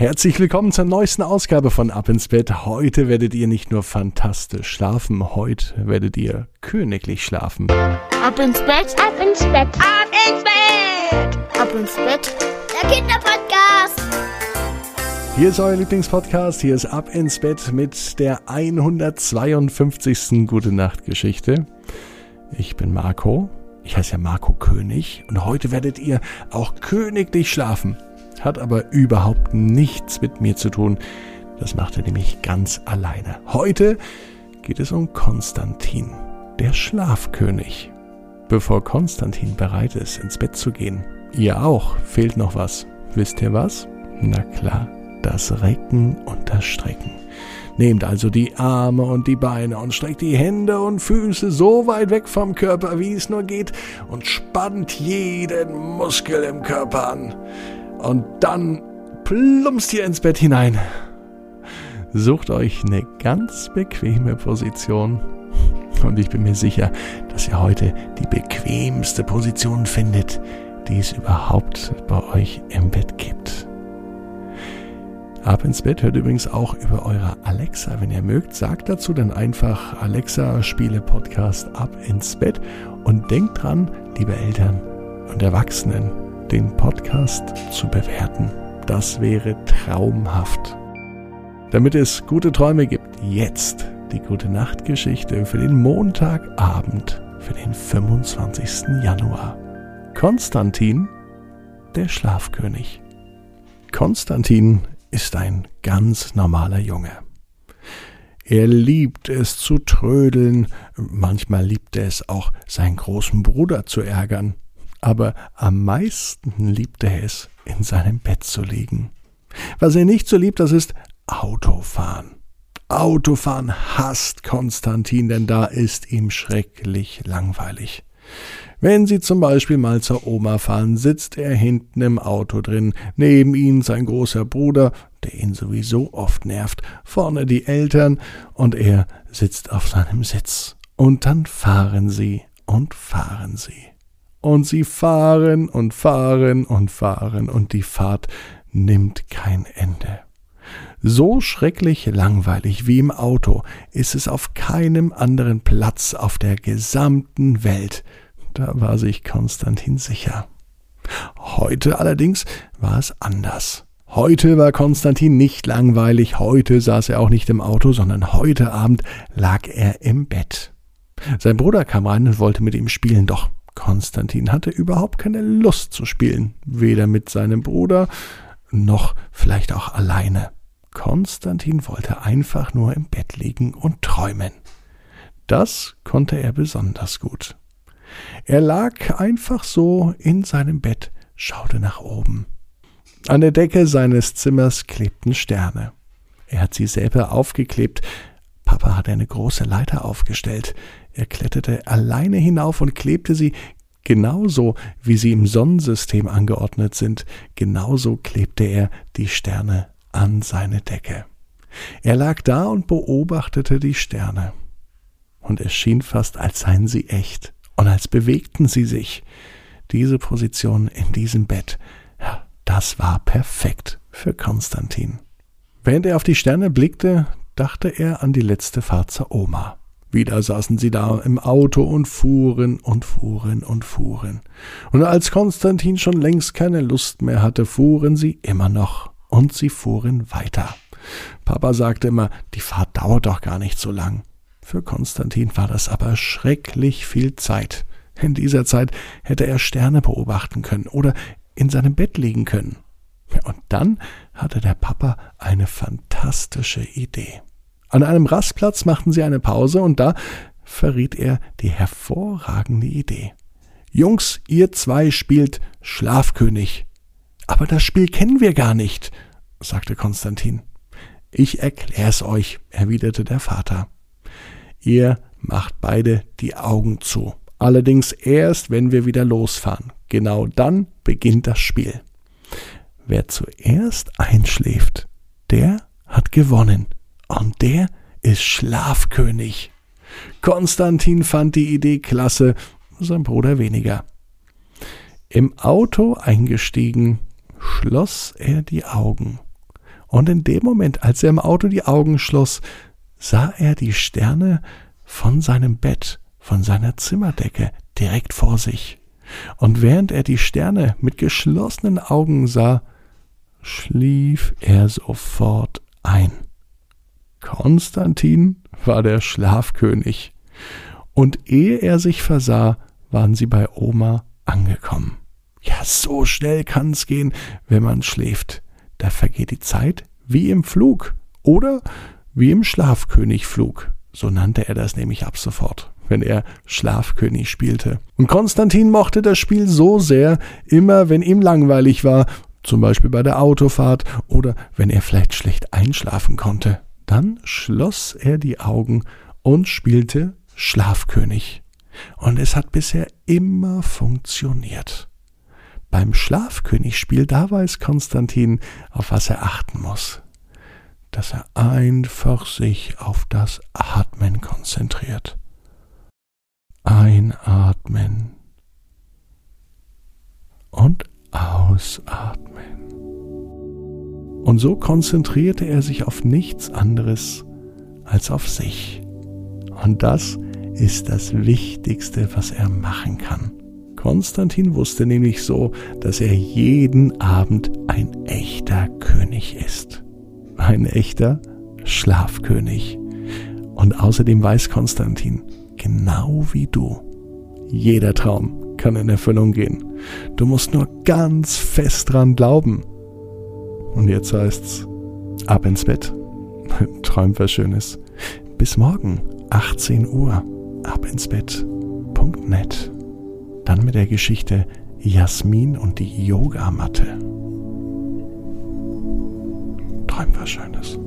Herzlich willkommen zur neuesten Ausgabe von Ab ins Bett. Heute werdet ihr nicht nur fantastisch schlafen, heute werdet ihr königlich schlafen. Ab ins Bett, ab ins Bett, ab ins Bett, ab ins Bett. Der Kinderpodcast. Hier ist euer Lieblingspodcast. Hier ist Ab ins Bett mit der 152. Gute Nacht Geschichte. Ich bin Marco. Ich heiße ja Marco König und heute werdet ihr auch königlich schlafen. Hat aber überhaupt nichts mit mir zu tun. Das macht er nämlich ganz alleine. Heute geht es um Konstantin, der Schlafkönig. Bevor Konstantin bereit ist, ins Bett zu gehen, ihr auch, fehlt noch was. Wisst ihr was? Na klar, das Recken und das Strecken. Nehmt also die Arme und die Beine und streckt die Hände und Füße so weit weg vom Körper, wie es nur geht, und spannt jeden Muskel im Körper an. Und dann plumpst ihr ins Bett hinein. Sucht euch eine ganz bequeme Position. Und ich bin mir sicher, dass ihr heute die bequemste Position findet, die es überhaupt bei euch im Bett gibt. Ab ins Bett hört übrigens auch über eure Alexa. Wenn ihr mögt, sagt dazu dann einfach Alexa, spiele Podcast ab ins Bett und denkt dran, liebe Eltern und Erwachsenen, den Podcast zu bewerten. Das wäre traumhaft. Damit es gute Träume gibt, jetzt die gute Nachtgeschichte für den Montagabend, für den 25. Januar. Konstantin, der Schlafkönig. Konstantin ist ein ganz normaler Junge. Er liebt es zu trödeln, manchmal liebt er es auch, seinen großen Bruder zu ärgern aber am meisten liebt er es, in seinem Bett zu liegen. Was er nicht so liebt, das ist Autofahren. Autofahren hasst Konstantin, denn da ist ihm schrecklich langweilig. Wenn sie zum Beispiel mal zur Oma fahren, sitzt er hinten im Auto drin, neben ihm sein großer Bruder, der ihn sowieso oft nervt, vorne die Eltern und er sitzt auf seinem Sitz. Und dann fahren sie und fahren sie. Und sie fahren und fahren und fahren und die Fahrt nimmt kein Ende. So schrecklich langweilig wie im Auto ist es auf keinem anderen Platz auf der gesamten Welt. Da war sich Konstantin sicher. Heute allerdings war es anders. Heute war Konstantin nicht langweilig, heute saß er auch nicht im Auto, sondern heute Abend lag er im Bett. Sein Bruder kam rein und wollte mit ihm spielen, doch Konstantin hatte überhaupt keine Lust zu spielen, weder mit seinem Bruder noch vielleicht auch alleine. Konstantin wollte einfach nur im Bett liegen und träumen. Das konnte er besonders gut. Er lag einfach so in seinem Bett, schaute nach oben. An der Decke seines Zimmers klebten Sterne. Er hat sie selber aufgeklebt. Papa hat eine große Leiter aufgestellt. Er kletterte alleine hinauf und klebte sie genauso, wie sie im Sonnensystem angeordnet sind, genauso klebte er die Sterne an seine Decke. Er lag da und beobachtete die Sterne. Und es schien fast, als seien sie echt und als bewegten sie sich. Diese Position in diesem Bett, ja, das war perfekt für Konstantin. Während er auf die Sterne blickte, dachte er an die letzte Fahrt zur Oma. Wieder saßen sie da im Auto und fuhren und fuhren und fuhren. Und als Konstantin schon längst keine Lust mehr hatte, fuhren sie immer noch. Und sie fuhren weiter. Papa sagte immer, die Fahrt dauert doch gar nicht so lang. Für Konstantin war das aber schrecklich viel Zeit. In dieser Zeit hätte er Sterne beobachten können oder in seinem Bett liegen können. Und dann hatte der Papa eine fantastische Idee. An einem Rastplatz machten sie eine Pause und da verriet er die hervorragende Idee. Jungs, ihr zwei spielt Schlafkönig. Aber das Spiel kennen wir gar nicht, sagte Konstantin. Ich erklär's euch, erwiderte der Vater. Ihr macht beide die Augen zu. Allerdings erst, wenn wir wieder losfahren. Genau dann beginnt das Spiel. Wer zuerst einschläft, der hat gewonnen. Und der ist Schlafkönig. Konstantin fand die Idee klasse, sein Bruder weniger. Im Auto eingestiegen, schloss er die Augen Und in dem Moment, als er im Auto die Augen schloss, sah er die Sterne von seinem Bett, von seiner Zimmerdecke direkt vor sich. Und während er die Sterne mit geschlossenen Augen sah, schlief er sofort ein. Konstantin war der Schlafkönig, und ehe er sich versah, waren sie bei Oma angekommen. Ja, so schnell kann's gehen, wenn man schläft. Da vergeht die Zeit wie im Flug oder wie im Schlafkönigflug. So nannte er das nämlich ab sofort, wenn er Schlafkönig spielte. Und Konstantin mochte das Spiel so sehr, immer wenn ihm langweilig war, zum Beispiel bei der Autofahrt oder wenn er vielleicht schlecht einschlafen konnte. Dann schloss er die Augen und spielte Schlafkönig. Und es hat bisher immer funktioniert. Beim Schlafkönigspiel, da weiß Konstantin, auf was er achten muss. Dass er einfach sich auf das Atmen konzentriert. Einatmen und ausatmen. Und so konzentrierte er sich auf nichts anderes als auf sich. Und das ist das Wichtigste, was er machen kann. Konstantin wusste nämlich so, dass er jeden Abend ein echter König ist. Ein echter Schlafkönig. Und außerdem weiß Konstantin, genau wie du, jeder Traum kann in Erfüllung gehen. Du musst nur ganz fest dran glauben. Und jetzt heißt's, ab ins Bett. Träum was Schönes. Bis morgen, 18 Uhr, ab ins Bett.net. Dann mit der Geschichte Jasmin und die Yogamatte. Träum was Schönes.